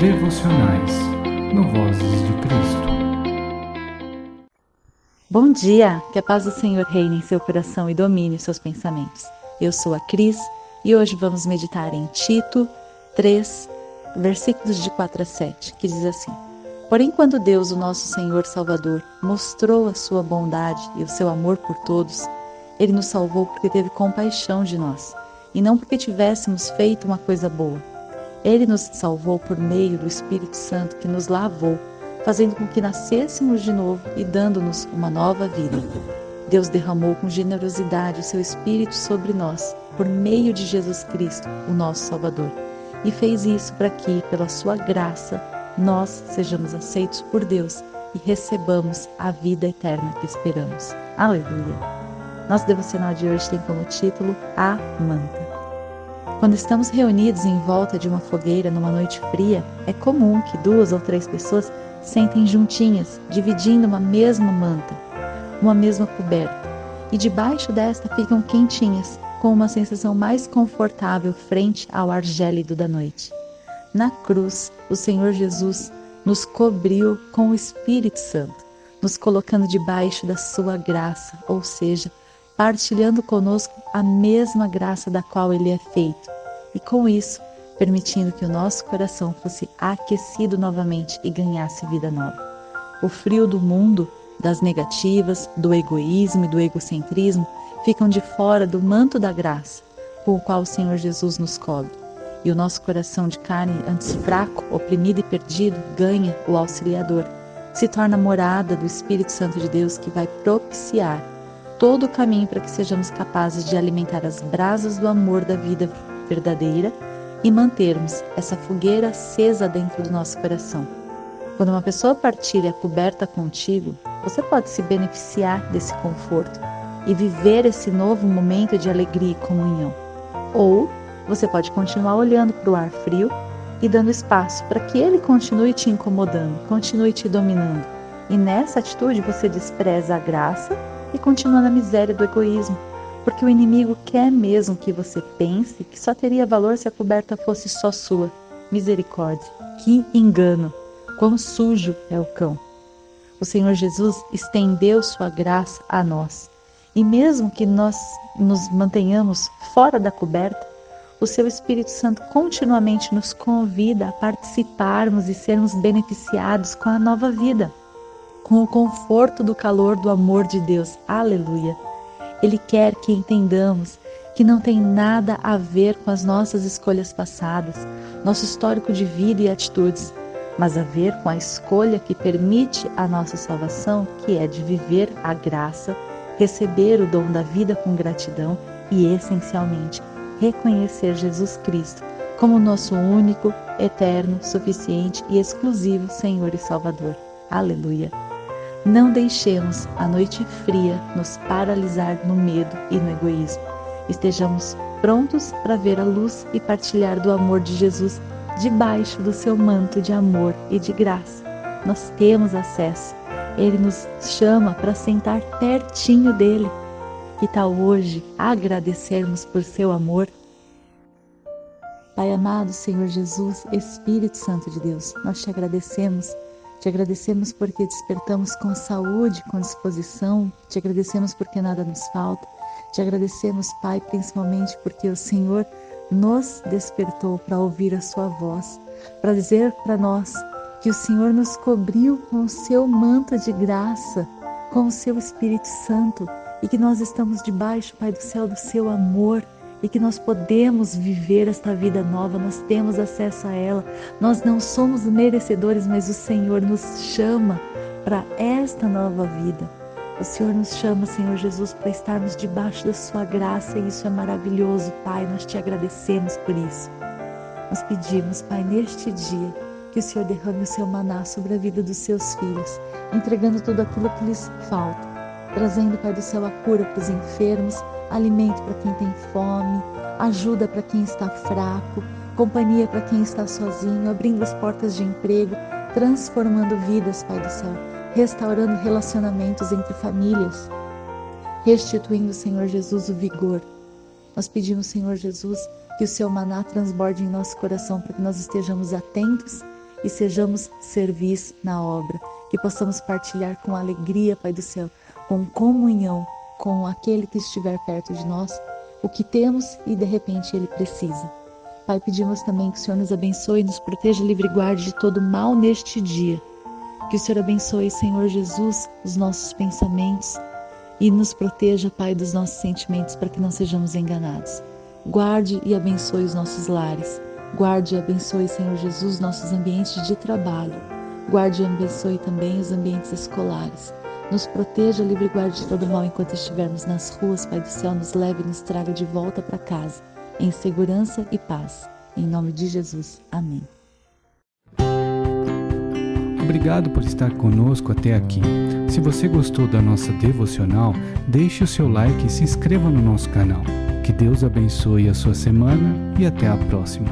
devocionais no Vozes de Cristo. Bom dia, que a paz do Senhor reine em seu coração e domine os seus pensamentos. Eu sou a Cris e hoje vamos meditar em Tito 3, versículos de 4 a 7, que diz assim: Porém, quando Deus, o nosso Senhor Salvador, mostrou a sua bondade e o seu amor por todos, ele nos salvou porque teve compaixão de nós, e não porque tivéssemos feito uma coisa boa. Ele nos salvou por meio do Espírito Santo que nos lavou, fazendo com que nascêssemos de novo e dando-nos uma nova vida. Deus derramou com generosidade o seu Espírito sobre nós, por meio de Jesus Cristo, o nosso Salvador, e fez isso para que, pela sua graça, nós sejamos aceitos por Deus e recebamos a vida eterna que esperamos. Aleluia! Nosso devocional de hoje tem como título A Manta. Quando estamos reunidos em volta de uma fogueira numa noite fria, é comum que duas ou três pessoas sentem juntinhas, dividindo uma mesma manta, uma mesma coberta, e debaixo desta ficam quentinhas, com uma sensação mais confortável frente ao ar gélido da noite. Na cruz, o Senhor Jesus nos cobriu com o Espírito Santo, nos colocando debaixo da sua graça, ou seja, partilhando conosco a mesma graça da qual ele é feito, e com isso, permitindo que o nosso coração fosse aquecido novamente e ganhasse vida nova. O frio do mundo, das negativas, do egoísmo e do egocentrismo ficam de fora do manto da graça, com o qual o Senhor Jesus nos cobre. E o nosso coração de carne, antes fraco, oprimido e perdido, ganha o auxiliador, se torna morada do Espírito Santo de Deus que vai propiciar todo o caminho para que sejamos capazes de alimentar as brasas do amor da vida verdadeira e mantermos essa fogueira acesa dentro do nosso coração. Quando uma pessoa partilha coberta contigo, você pode se beneficiar desse conforto e viver esse novo momento de alegria e comunhão. Ou você pode continuar olhando para o ar frio e dando espaço para que ele continue te incomodando, continue te dominando. E nessa atitude você despreza a graça e continua na miséria do egoísmo, porque o inimigo quer mesmo que você pense que só teria valor se a coberta fosse só sua. Misericórdia, que engano! Quão sujo é o cão! O Senhor Jesus estendeu sua graça a nós. E mesmo que nós nos mantenhamos fora da coberta, o seu Espírito Santo continuamente nos convida a participarmos e sermos beneficiados com a nova vida com o conforto do calor do amor de Deus. Aleluia! Ele quer que entendamos que não tem nada a ver com as nossas escolhas passadas, nosso histórico de vida e atitudes, mas a ver com a escolha que permite a nossa salvação, que é de viver a graça, receber o dom da vida com gratidão e, essencialmente, reconhecer Jesus Cristo como nosso único, eterno, suficiente e exclusivo Senhor e Salvador. Aleluia! Não deixemos a noite fria nos paralisar no medo e no egoísmo. Estejamos prontos para ver a luz e partilhar do amor de Jesus debaixo do seu manto de amor e de graça. Nós temos acesso. Ele nos chama para sentar pertinho dele. Que tal hoje agradecermos por seu amor? Pai amado, Senhor Jesus, Espírito Santo de Deus, nós te agradecemos te agradecemos porque despertamos com saúde, com disposição. Te agradecemos porque nada nos falta. Te agradecemos, Pai, principalmente porque o Senhor nos despertou para ouvir a Sua voz, para dizer para nós que o Senhor nos cobriu com o seu manto de graça, com o seu Espírito Santo e que nós estamos debaixo, Pai do céu, do seu amor e que nós podemos viver esta vida nova, nós temos acesso a ela. Nós não somos merecedores, mas o Senhor nos chama para esta nova vida. O Senhor nos chama, Senhor Jesus, para estarmos debaixo da Sua graça e isso é maravilhoso, Pai. Nós te agradecemos por isso. Nós pedimos, Pai, neste dia, que o Senhor derrame o seu maná sobre a vida dos seus filhos, entregando tudo aquilo que lhes falta, trazendo, Pai do céu, a cura para os enfermos, alimento para quem tem fome, ajuda para quem está fraco, companhia para quem está sozinho, abrindo as portas de emprego, transformando vidas, Pai do céu, restaurando relacionamentos entre famílias, restituindo, Senhor Jesus, o vigor. Nós pedimos, Senhor Jesus, que o seu maná transborde em nosso coração para que nós estejamos atentos e sejamos servis na obra, que possamos partilhar com alegria, Pai do céu, com comunhão com aquele que estiver perto de nós, o que temos e de repente ele precisa. Pai, pedimos também que o Senhor nos abençoe, nos proteja, livre e guarde de todo mal neste dia. Que o Senhor abençoe, Senhor Jesus, os nossos pensamentos e nos proteja, Pai, dos nossos sentimentos para que não sejamos enganados. Guarde e abençoe os nossos lares. Guarde e abençoe, Senhor Jesus, nossos ambientes de trabalho. Guarde e abençoe também os ambientes escolares. Nos proteja, livre e guarde de todo mal enquanto estivermos nas ruas, Pai do céu, nos leve e nos traga de volta para casa, em segurança e paz. Em nome de Jesus. Amém. Obrigado por estar conosco até aqui. Se você gostou da nossa devocional, deixe o seu like e se inscreva no nosso canal. Que Deus abençoe a sua semana e até a próxima.